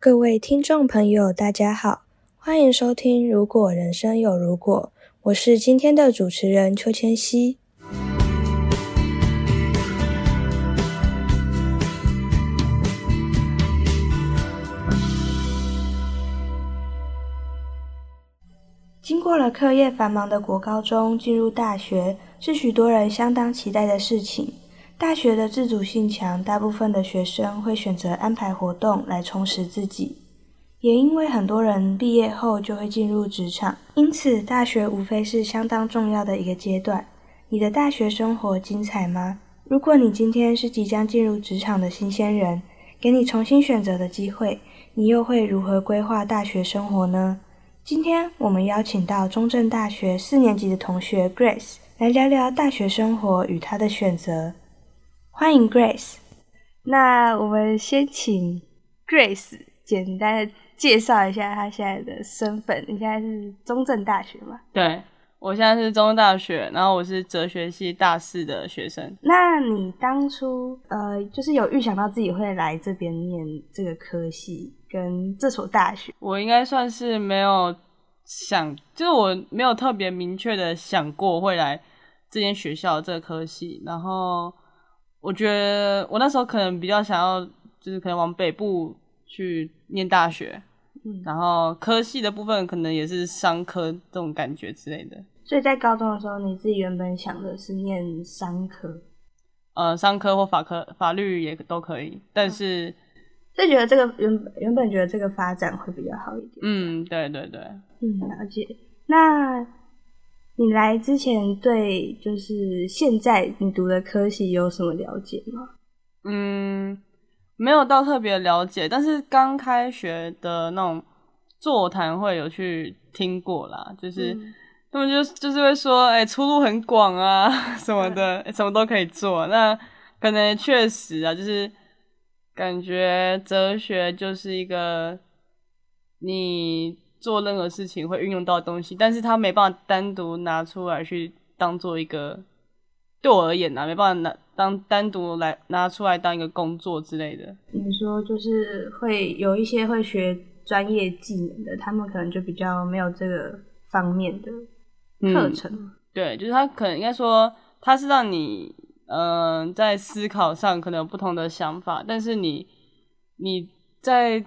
各位听众朋友，大家好，欢迎收听《如果人生有如果》，我是今天的主持人邱千熙。经过了课业繁忙的国高中，进入大学是许多人相当期待的事情。大学的自主性强，大部分的学生会选择安排活动来充实自己。也因为很多人毕业后就会进入职场，因此大学无非是相当重要的一个阶段。你的大学生活精彩吗？如果你今天是即将进入职场的新鲜人，给你重新选择的机会，你又会如何规划大学生活呢？今天我们邀请到中正大学四年级的同学 Grace 来聊聊大学生活与她的选择。欢迎 Grace，那我们先请 Grace 简单的介绍一下她现在的身份。你现在是中正大学吗？对，我现在是中正大学，然后我是哲学系大四的学生。那你当初呃，就是有预想到自己会来这边念这个科系跟这所大学？我应该算是没有想，就是我没有特别明确的想过会来这间学校这个科系，然后。我觉得我那时候可能比较想要，就是可能往北部去念大学，嗯，然后科系的部分可能也是商科这种感觉之类的。所以在高中的时候，你自己原本想的是念商科，呃，商科或法科、法律也都可以，但是就觉得这个原本原本觉得这个发展会比较好一点。嗯，对对对，嗯，了解。那。你来之前对就是现在你读的科系有什么了解吗？嗯，没有到特别了解，但是刚开学的那种座谈会有去听过啦，就是、嗯、他们就就是会说，哎、欸，出路很广啊什么的，欸、什么都可以做。那可能确实啊，就是感觉哲学就是一个你。做任何事情会运用到的东西，但是他没办法单独拿出来去当做一个，对我而言呢、啊，没办法拿当单独来拿出来当一个工作之类的。你说就是会有一些会学专业技能的，他们可能就比较没有这个方面的课程、嗯。对，就是他可能应该说他是让你嗯、呃、在思考上可能有不同的想法，但是你你在。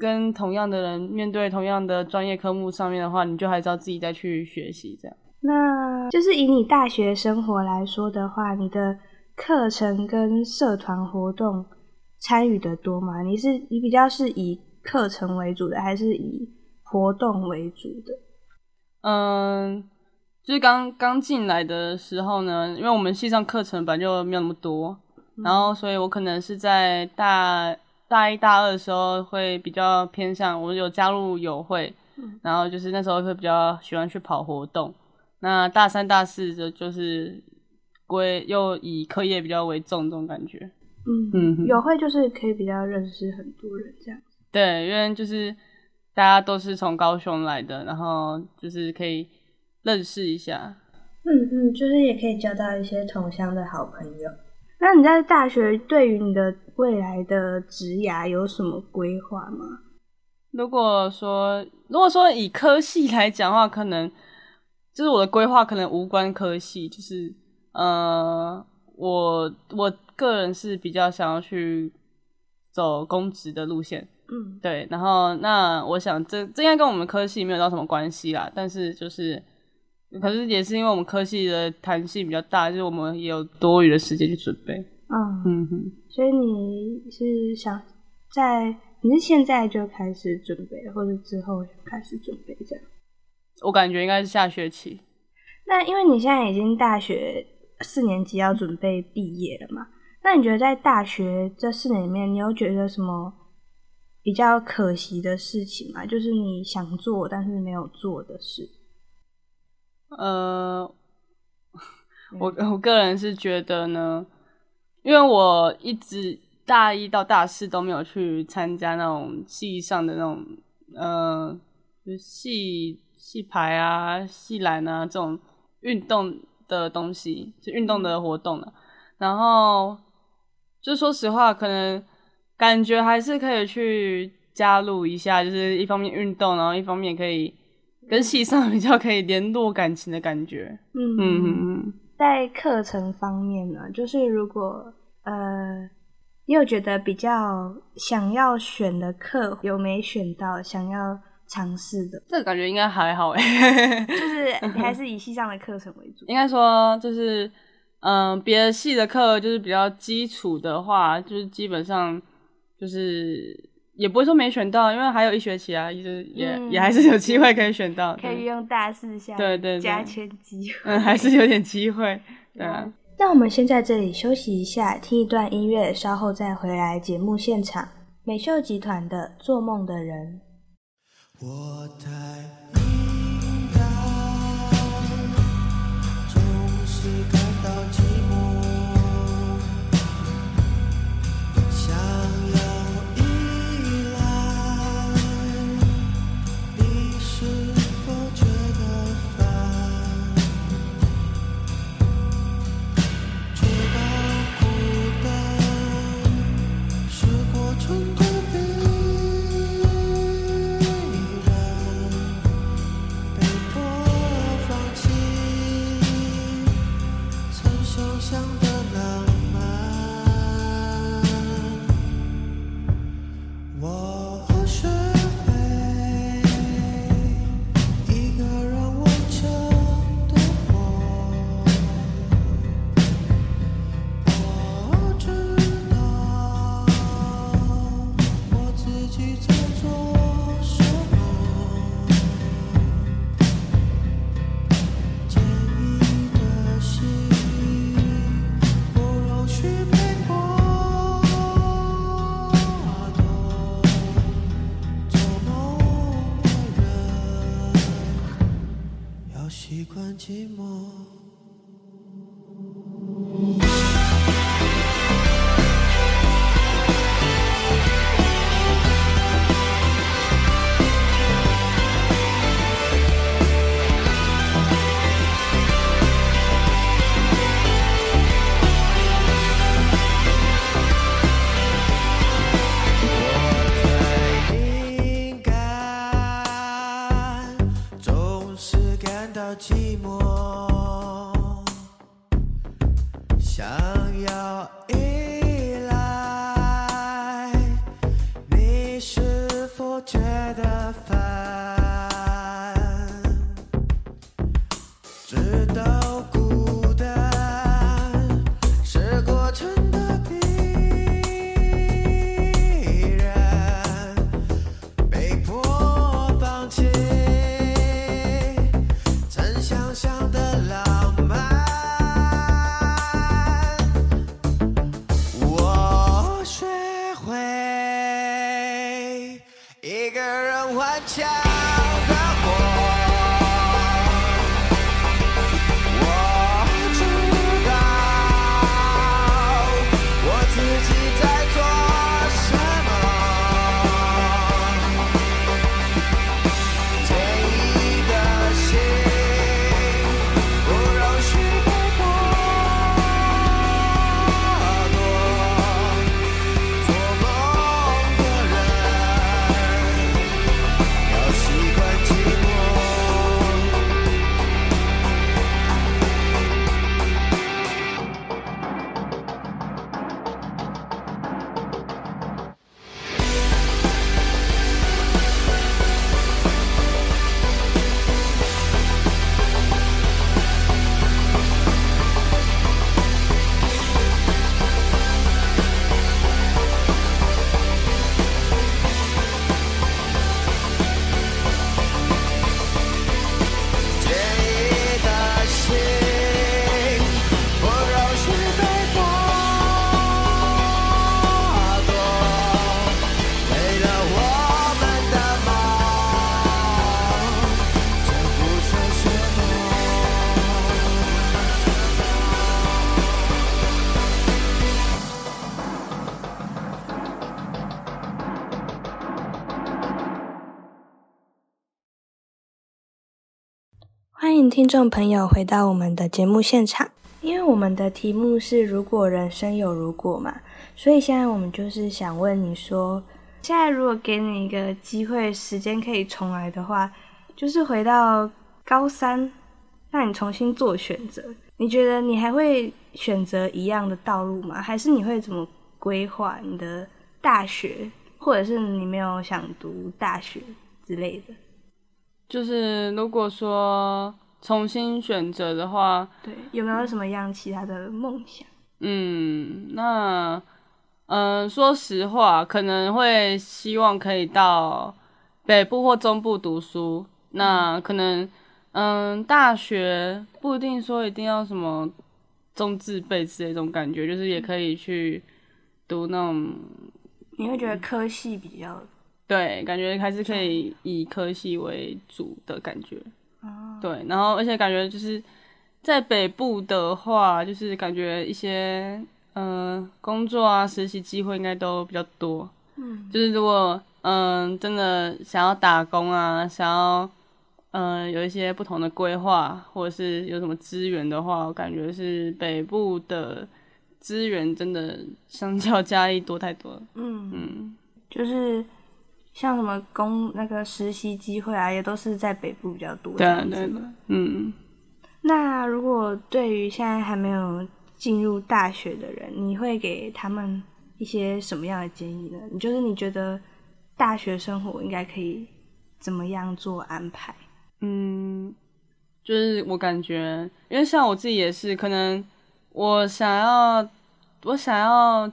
跟同样的人面对同样的专业科目上面的话，你就还是要自己再去学习这样。那就是以你大学生活来说的话，你的课程跟社团活动参与的多吗？你是你比较是以课程为主的，还是以活动为主的？嗯，就是刚刚进来的时候呢，因为我们系上课程本来就没有那么多，嗯、然后所以我可能是在大。大一、大二的时候会比较偏向，我有加入友会，嗯、然后就是那时候会比较喜欢去跑活动。那大三、大四的就是归又以课业比较为重这种感觉。嗯嗯，友会就是可以比较认识很多人这样。对，因为就是大家都是从高雄来的，然后就是可以认识一下。嗯嗯，就是也可以交到一些同乡的好朋友。那你在大学对于你的未来的职涯有什么规划吗？如果说如果说以科系来讲的话，可能就是我的规划可能无关科系，就是呃，我我个人是比较想要去走公职的路线，嗯，对。然后那我想这这应该跟我们科系没有到什么关系啦，但是就是。可是也是因为我们科系的弹性比较大，就是我们也有多余的时间去准备。嗯嗯哼，所以你是想在你是现在就开始准备，或者之后开始准备这样？我感觉应该是下学期。那因为你现在已经大学四年级要准备毕业了嘛？那你觉得在大学这四年里面，你有觉得什么比较可惜的事情吗？就是你想做但是没有做的事。呃，我我个人是觉得呢，因为我一直大一到大四都没有去参加那种系上的那种，呃，就系系排啊、系篮啊这种运动的东西，就运动的活动了。然后，就说实话，可能感觉还是可以去加入一下，就是一方面运动，然后一方面可以跟系上比较可以联络感情的感觉。嗯嗯嗯。在课程方面呢，就是如果呃，你有觉得比较想要选的课有没选到，想要尝试的？这个感觉应该还好哎，就是你 还是以系上的课程为主。应该说就是。嗯，别的系的课就是比较基础的话，就是基本上就是也不会说没选到，因为还有一学期啊，就是也、嗯、也还是有机会可以选到，可以用大四下对对加签机会，嗯，还是有点机会，对啊。那我们先在这里休息一下，听一段音乐，稍后再回来节目现场。美秀集团的《做梦的人》。我寂寞。寂寞。想要一听众朋友回到我们的节目现场。因为我们的题目是“如果人生有如果”嘛，所以现在我们就是想问你说，现在如果给你一个机会，时间可以重来的话，就是回到高三，让你重新做选择，你觉得你还会选择一样的道路吗？还是你会怎么规划你的大学，或者是你没有想读大学之类的？就是如果说重新选择的话，对，有没有什么样其他的梦想？嗯，那。嗯、呃，说实话，可能会希望可以到北部或中部读书。那可能，嗯，大学不一定说一定要什么中字辈之类这种感觉，就是也可以去读那种。你会觉得科系比较？对，感觉还是可以以科系为主的感觉。对，然后而且感觉就是在北部的话，就是感觉一些。嗯、呃，工作啊，实习机会应该都比较多。嗯，就是如果嗯、呃、真的想要打工啊，想要嗯、呃、有一些不同的规划，或者是有什么资源的话，我感觉是北部的资源真的相较嘉义多太多了。嗯嗯，就是像什么工那个实习机会啊，也都是在北部比较多。对对，对的。嗯，那如果对于现在还没有。进入大学的人，你会给他们一些什么样的建议呢？你就是你觉得大学生活应该可以怎么样做安排？嗯，就是我感觉，因为像我自己也是，可能我想要，我想要，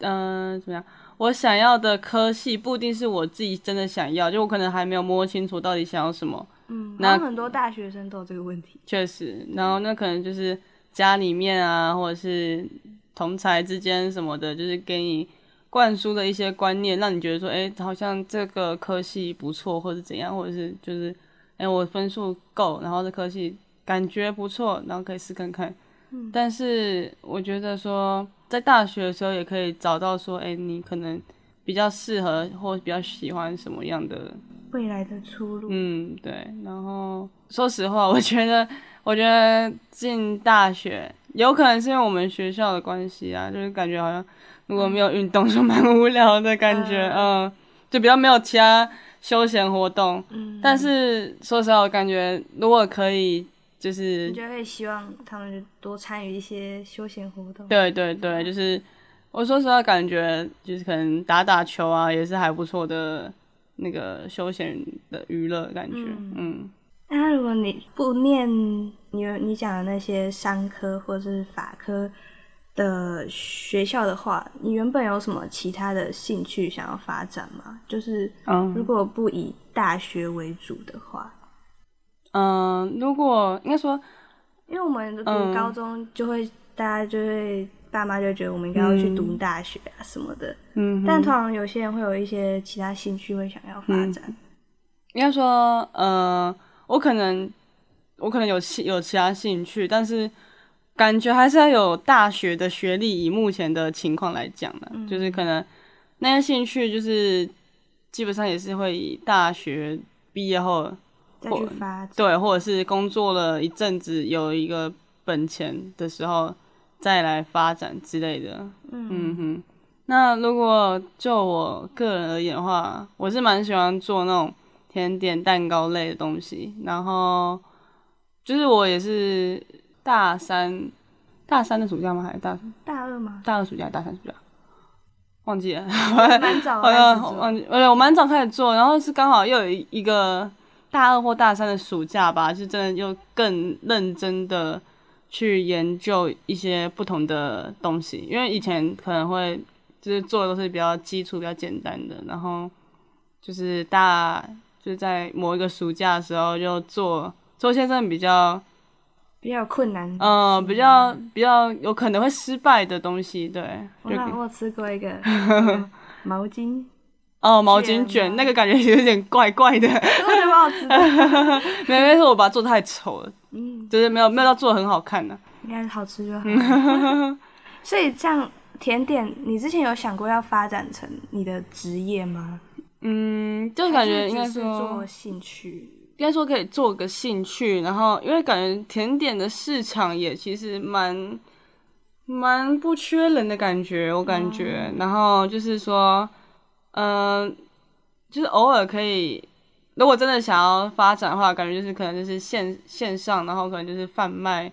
嗯、呃，怎么样？我想要的科系不一定是我自己真的想要，就我可能还没有摸清楚到底想要什么。嗯，那很多大学生都有这个问题。确实，然后那可能就是。家里面啊，或者是同才之间什么的，就是给你灌输的一些观念，让你觉得说，哎、欸，好像这个科系不错，或者怎样，或者是就是，哎、欸，我分数够，然后这科系感觉不错，然后可以试看看。嗯。但是我觉得说，在大学的时候也可以找到说，哎、欸，你可能比较适合或比较喜欢什么样的未来的出路。嗯，对。然后说实话，我觉得。我觉得进大学有可能是因为我们学校的关系啊，就是感觉好像如果没有运动就蛮无聊的感觉，嗯，嗯，就比较没有其他休闲活动。嗯，但是说实话，我感觉如果可以，就是你就会希望他们多参与一些休闲活动。对对对，就是我说实话，感觉就是可能打打球啊，也是还不错的那个休闲的娱乐感觉，嗯。嗯那如果你不念你你讲的那些商科或者是法科的学校的话，你原本有什么其他的兴趣想要发展吗？就是，如果不以大学为主的话，嗯，嗯，如果应该说，因为我们读高中就会，嗯、大家就会爸妈就觉得我们应该要去读大学啊什么的，嗯，但通常有些人会有一些其他兴趣会想要发展，嗯、应该说，呃。我可能，我可能有其有其他兴趣，但是感觉还是要有大学的学历。以目前的情况来讲呢，嗯、就是可能那些兴趣就是基本上也是会以大学毕业后再去发展，对，或者是工作了一阵子有一个本钱的时候再来发展之类的。嗯，嗯哼，那如果就我个人而言的话，我是蛮喜欢做那种。甜点、蛋糕类的东西，然后就是我也是大三，大三的暑假吗？还是大大二吗？大二暑假，大三暑假，忘记了。蛮早好像，忘记，我蛮早开始做，然后是刚好又有一个大二或大三的暑假吧，就真的又更认真的去研究一些不同的东西，因为以前可能会就是做的都是比较基础、比较简单的，然后就是大。就在某一个暑假的时候，就做做些真的比较比较困难，嗯、呃，比较比较有可能会失败的东西。对，我我吃过一个 毛巾哦，毛巾卷，那个感觉有点怪怪的，我觉得蛮好吃的。没没说我把它做太丑了，嗯，就是没有没有到做的很好看呢、啊。应该是好吃就好。所以像甜点，你之前有想过要发展成你的职业吗？嗯，就感觉应该说做兴趣，应该说可以做个兴趣，然后因为感觉甜点的市场也其实蛮蛮不缺人的感觉，我感觉，嗯、然后就是说，嗯、呃，就是偶尔可以，如果真的想要发展的话，感觉就是可能就是线线上，然后可能就是贩卖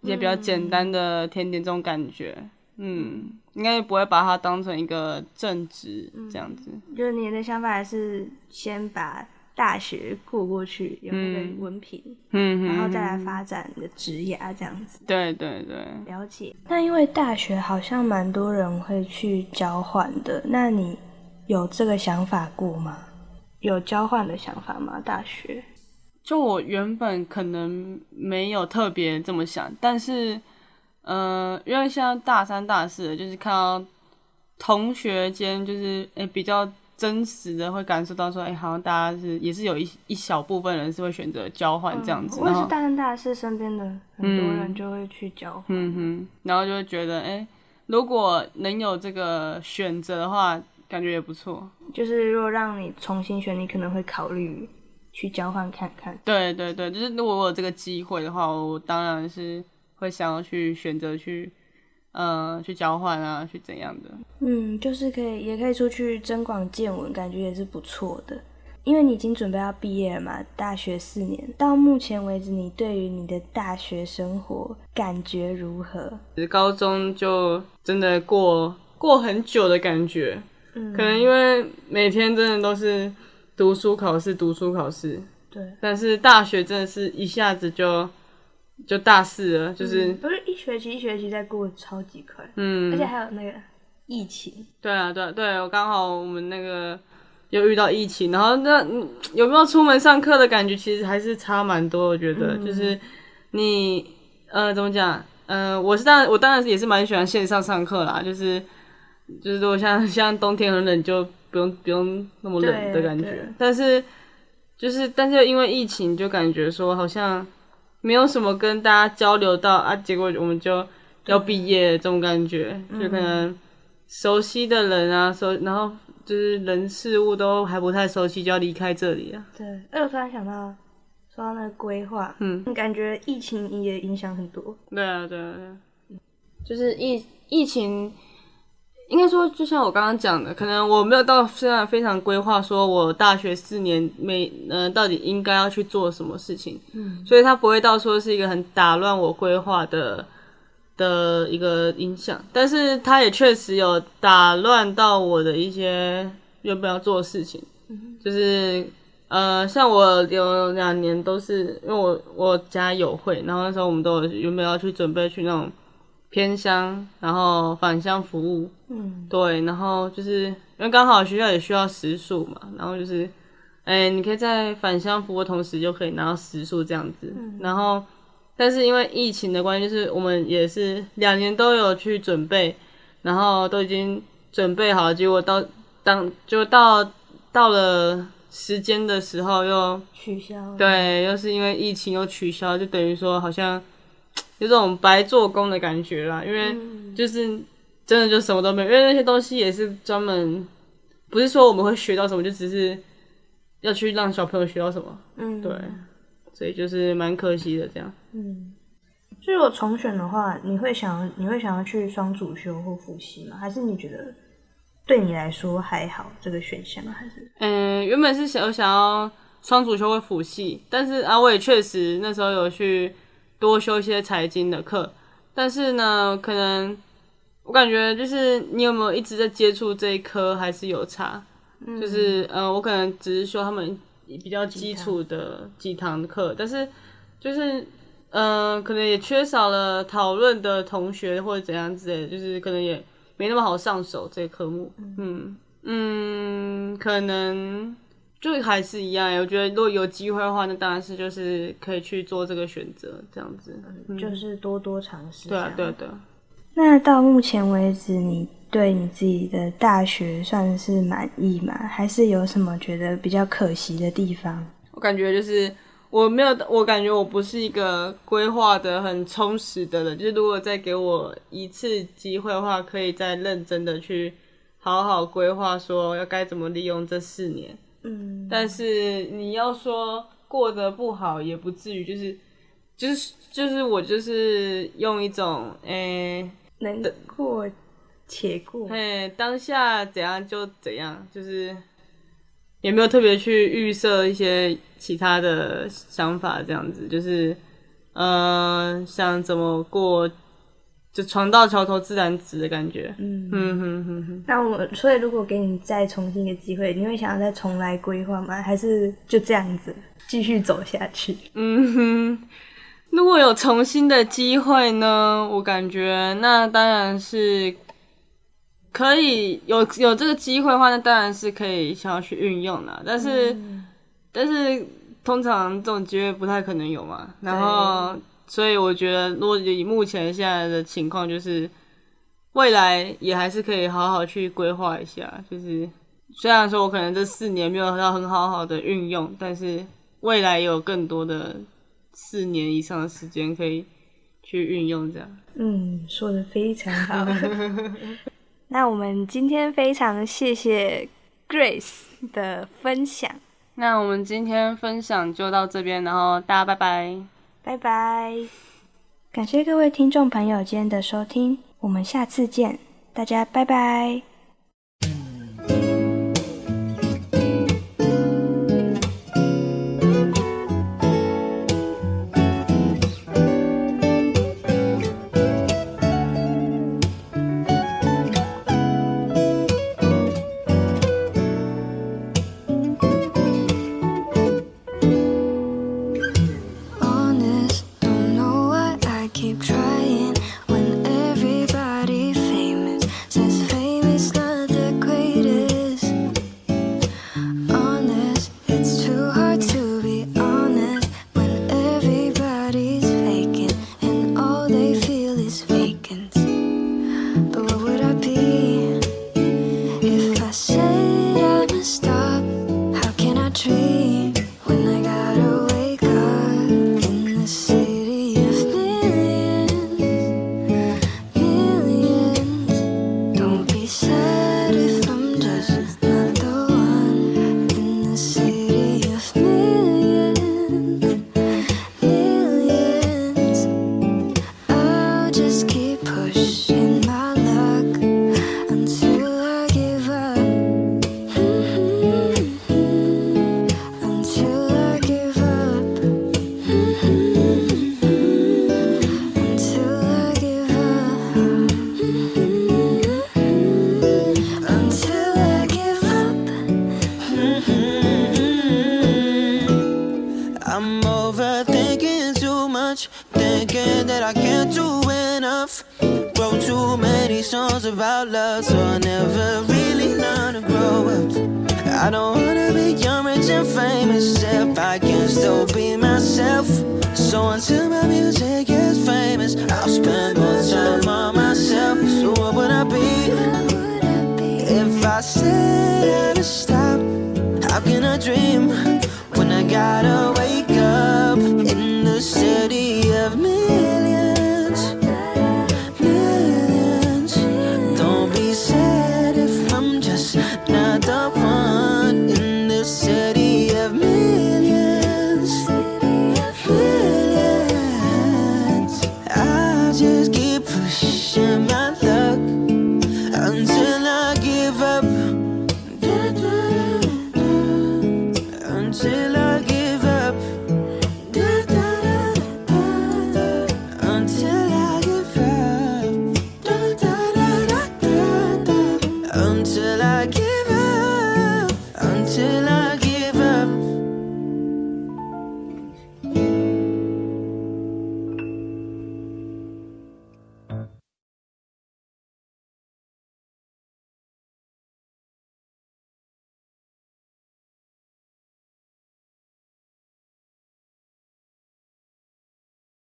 一些比较简单的甜点这种感觉。嗯，嗯应该不会把它当成一个正职这样子。嗯、就是你的想法还是先把大学过过去，有那个文凭，嗯，然后再来发展你的职业这样子。对对对，了解。那因为大学好像蛮多人会去交换的，那你？有这个想法过吗？有交换的想法吗？大学？就我原本可能没有特别这么想，但是，呃，因为现在大三、大四，就是看到同学间，就是诶、欸、比较真实的会感受到说，哎、欸，好像大家是也是有一一小部分人是会选择交换这样子。我、嗯、也是大三、大四身边的很多人就会去交换，嗯哼，然后就会觉得，哎、欸，如果能有这个选择的话。感觉也不错，就是如果让你重新选，你可能会考虑去交换看看。对对对，就是如果我有这个机会的话，我当然是会想要去选择去，呃，去交换啊，去怎样的。嗯，就是可以，也可以出去增广见闻，感觉也是不错的。因为你已经准备要毕业了嘛，大学四年，到目前为止，你对于你的大学生活感觉如何？高中就真的过过很久的感觉。可能因为每天真的都是读书考试，读书考试。对。但是大学真的是一下子就就大四了，就是、嗯、不是一学期一学期在过超级快。嗯。而且还有那个疫情。对啊，对啊对，我刚好我们那个又遇到疫情，然后那有没有出门上课的感觉？其实还是差蛮多，我觉得、嗯、就是你呃怎么讲？呃，我是当然我当然是也是蛮喜欢线上上课啦，就是。就是如果像像冬天很冷，就不用不用那么冷的感觉。但是就是但是因为疫情，就感觉说好像没有什么跟大家交流到啊，结果我们就要毕业这种感觉，就可能熟悉的人啊，熟然后就是人事物都还不太熟悉，就要离开这里啊。对，哎，我突然想到说到那个规划，嗯，感觉疫情也影响很多。对啊，对啊，对啊，就是疫疫情。应该说，就像我刚刚讲的，可能我没有到现在非常规划，说我大学四年每呃到底应该要去做什么事情，嗯，所以它不会到说是一个很打乱我规划的的一个影响，但是它也确实有打乱到我的一些原本要做的事情，嗯，就是呃，像我有两年都是因为我我家有会，然后那时候我们都有原本要去准备去那种。偏乡，然后返乡服务，嗯，对，然后就是因为刚好学校也需要食宿嘛，然后就是，哎，你可以在返乡服务的同时就可以拿到食宿这样子，嗯，然后，但是因为疫情的关系，就是我们也是两年都有去准备，然后都已经准备好了，结果到当就到到了时间的时候又取消，对，又是因为疫情又取消，就等于说好像。有这种白做工的感觉啦，因为就是真的就什么都没有，因为那些东西也是专门，不是说我们会学到什么，就只是要去让小朋友学到什么，嗯，对，所以就是蛮可惜的这样。嗯，所以如果重选的话，你会想你会想要去双主修或辅系吗？还是你觉得对你来说还好这个选项？还是嗯，原本是想想要双主修或辅系，但是啊，我也确实那时候有去。多修一些财经的课，但是呢，可能我感觉就是你有没有一直在接触这一科还是有差，嗯、就是呃，我可能只是说他们比较基础的几堂课，但是就是呃，可能也缺少了讨论的同学或者怎样之类的，就是可能也没那么好上手这个科目，嗯嗯，可能。就还是一样，我觉得如果有机会的话，那当然是就是可以去做这个选择，这样子，嗯、就是多多尝试。对啊，对的。那到目前为止，你对你自己的大学算是满意吗？还是有什么觉得比较可惜的地方？我感觉就是我没有，我感觉我不是一个规划的很充实的人。就是如果再给我一次机会的话，可以再认真的去好好规划，说要该怎么利用这四年。嗯，但是你要说过得不好也不至于，就是，就是就是我就是用一种诶、欸、能过且过。嘿，当下怎样就怎样，就是也没有特别去预设一些其他的想法，这样子就是，嗯、呃，想怎么过。就船到桥头自然直的感觉。嗯哼哼哼。那我所以如果给你再重新一个机会，你会想要再重来规划吗？还是就这样子继续走下去？嗯哼，如果有重新的机会呢？我感觉那当然是可以有有这个机会的话，那当然是可以想要去运用的。但是、嗯、但是通常这种机会不太可能有嘛。然后。所以我觉得，如果以目前现在的情况，就是未来也还是可以好好去规划一下。就是虽然说我可能这四年没有到很好好的运用，但是未来也有更多的四年以上的时间可以去运用。这样，嗯，说的非常好。那我们今天非常谢谢 Grace 的分享。那我们今天分享就到这边，然后大家拜拜。拜拜！感谢各位听众朋友今天的收听，我们下次见，大家拜拜。much thinking that I can't do enough. Wrote too many songs about love, so I never really learned to grow up. I don't wanna be young, rich, and famous if I can still be myself. So until my music is famous, I'll spend more time on myself. So what would I be if I said I to stop? How can I dream when I gotta wake? the city of me.